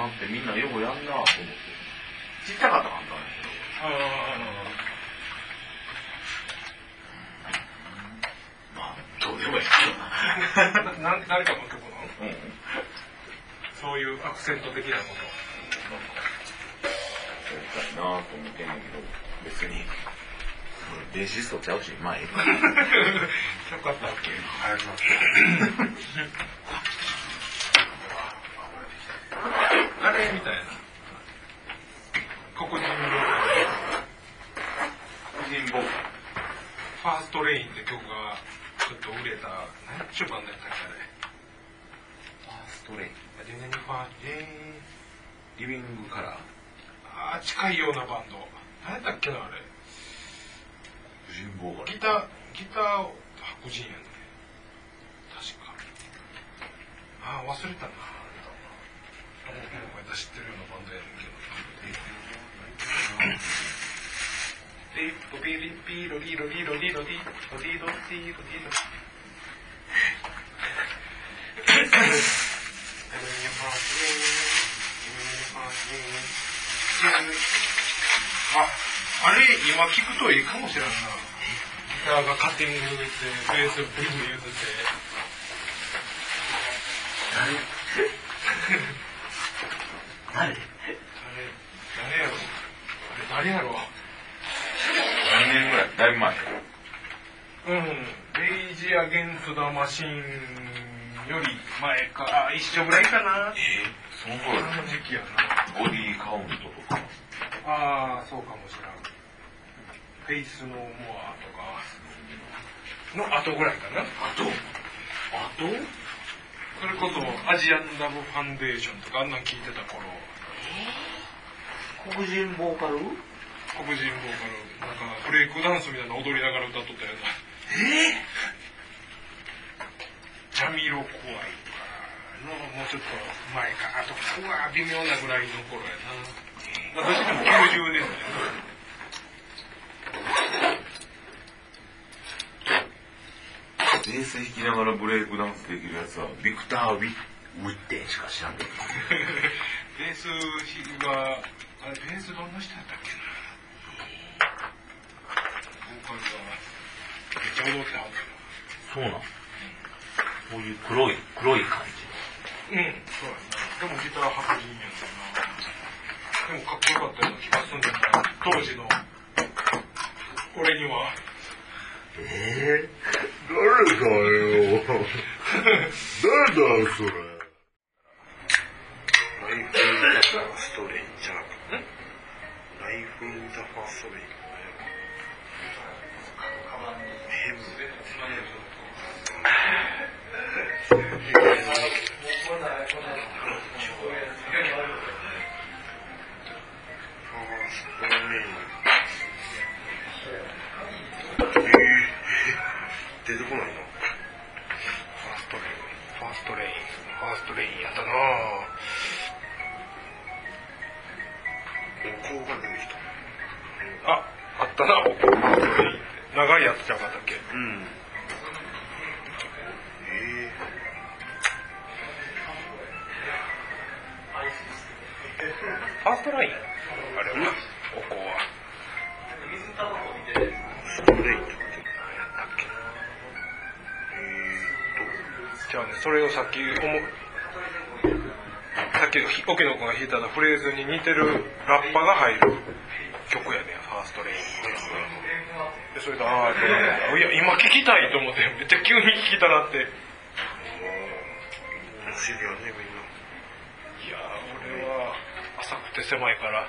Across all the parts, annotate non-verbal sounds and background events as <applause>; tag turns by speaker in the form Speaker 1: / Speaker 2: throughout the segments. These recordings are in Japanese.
Speaker 1: なってみんなよくやんなと思って。ちっちゃかったかんだね。
Speaker 2: あ
Speaker 1: まあ、どうでもいいけどな。
Speaker 2: あ <laughs> な誰かの曲なの
Speaker 1: うん。
Speaker 2: そういうアクセント的なこ
Speaker 1: やりたいなと思ってんねんけど、別に、ベーシストちゃうし、まあええか。
Speaker 2: と <laughs> よかったっけ <laughs>
Speaker 1: 早くなって。
Speaker 2: あれみたいな黒人の
Speaker 1: 人望。
Speaker 2: ファーストレインって曲がちょっと売れた何ちゅうバンドやったっけあれ
Speaker 1: ファーストレイン。
Speaker 2: ジェネニファーえー
Speaker 1: リビングカラー。
Speaker 2: ー、あー近いようなバンド何やったっけなあれ
Speaker 1: 人望が
Speaker 2: ギターギター白人やね確かああ忘れたなお前知ってるようなバンドやねんけどピッポピリッピロリロリロリロリロリロリロリロあ、あれ今聞くといいかもしれんな。ギターがカッティングで、ベースをブリブリ言うてて。
Speaker 1: 誰
Speaker 2: 誰、誰やろあれ誰やろ
Speaker 1: 何年ぐらい？だいぶ前。
Speaker 2: うん。レイジ・アゲンス・ダ・マシンより前か、あ一緒ぐらいかな。
Speaker 1: えその頃
Speaker 2: あの時期やな。
Speaker 1: ボディカウントとか。
Speaker 2: ああ、そうかもしれん。フェイス・ノー・モアとか、の後ぐらいかな。
Speaker 1: あとあと
Speaker 2: それこそアジアンダブファウンデーションとかあんなん聞いてた頃、
Speaker 1: 黒人ボーカル？
Speaker 2: 黒人ボーカル、なんかブレイクダンスみたいなの踊りながら歌っとったような。
Speaker 1: え
Speaker 2: ジャミロクワイとかのもうちょっと前か、あとうわ微妙なぐらいの頃やな。私でも90年代や
Speaker 1: ベース弾きながらブレイクダンスできるやつはビクター・ウィウィッテンしか知らんで
Speaker 2: な。<laughs> ベースが、あれベースどんな人やったっけな。ボーカルが、めっちゃ踊ってはった
Speaker 1: そうなんこういう黒い黒い感じ
Speaker 2: うん、そうやな。でもギター白人やんな。でもかっこよかったような気がするんだよな。当時の、俺には。
Speaker 1: ええ誰だよ誰だそれ
Speaker 3: スト・レインじゃなくてライフ・ァースト・レインヘブファースト・レインえー、出てこない。
Speaker 2: 長いやつじゃなかったっけ？
Speaker 3: うん。え
Speaker 2: ファーストライン？あれは、お香は。
Speaker 3: ー、ファースト・レインって
Speaker 2: 何やったっけ？な
Speaker 3: え
Speaker 2: じゃあね、それをさっき思、さっき沖野君が弾いたフレーズに似てるラッパが入る曲やねファーストレイン。で、それで、ああ、っていや、今聞きたいと思って、めっちゃ急に聞きたなって。い
Speaker 3: ー、不思議やねみん。な
Speaker 2: やー、俺は浅くて狭いから、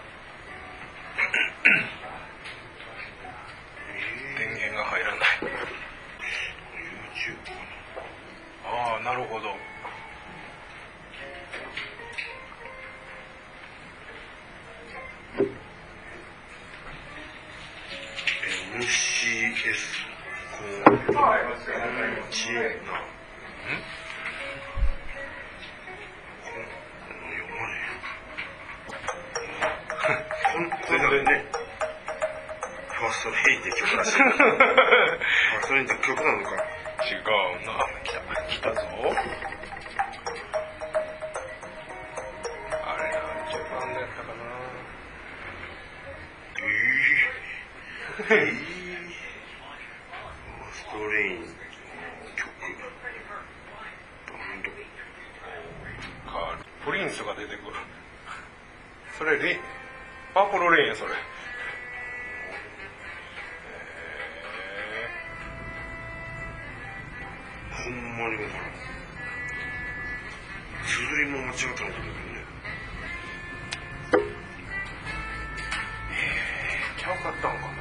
Speaker 2: 電源が入らない。
Speaker 3: YouTube
Speaker 2: ああ、なるほど。
Speaker 3: 知すこう知恵のんこれねファー。ストイ曲らしいファーストイ曲なのか
Speaker 2: 違うな来た来たぞあれだ
Speaker 3: ったかなええストレイン曲。バンド
Speaker 2: かプリンスが出てくる。それレパープルレインやそれ。へ
Speaker 3: ほんまに分からん綴りも間違ったのと思うけどね
Speaker 2: えちゃうかったんかな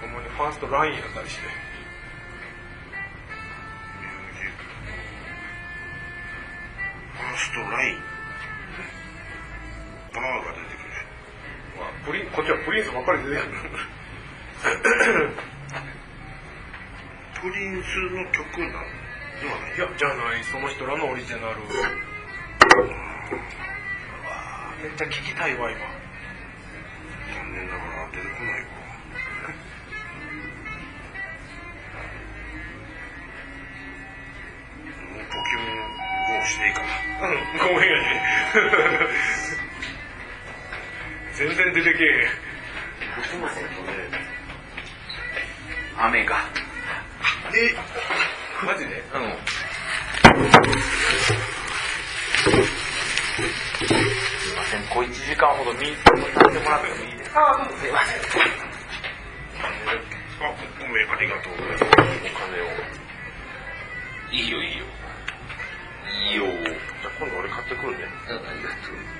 Speaker 2: ほんまにファーストラインやったりして。
Speaker 3: ファーストライン。バーが出てくる。
Speaker 2: まあプリンこっちはプリンスばっかり出てくる。
Speaker 3: プリンスの曲なん？ではない
Speaker 2: いやじゃないその人らのオリジナル。うわめっちゃ聞きたいわ今。
Speaker 3: 残念ながら出てこないわう
Speaker 2: んごめんやね全然出てけえへん
Speaker 4: 雨が。
Speaker 3: え
Speaker 4: マジで？うん。すいません、小1時間ほどミーティングにさせてもらってもいいですか？あ、どうぞすいません。
Speaker 3: あごめんありがとうございますお金を
Speaker 4: いいよ、いいよ。
Speaker 3: 今度俺買ってくるね、
Speaker 4: ありがとう。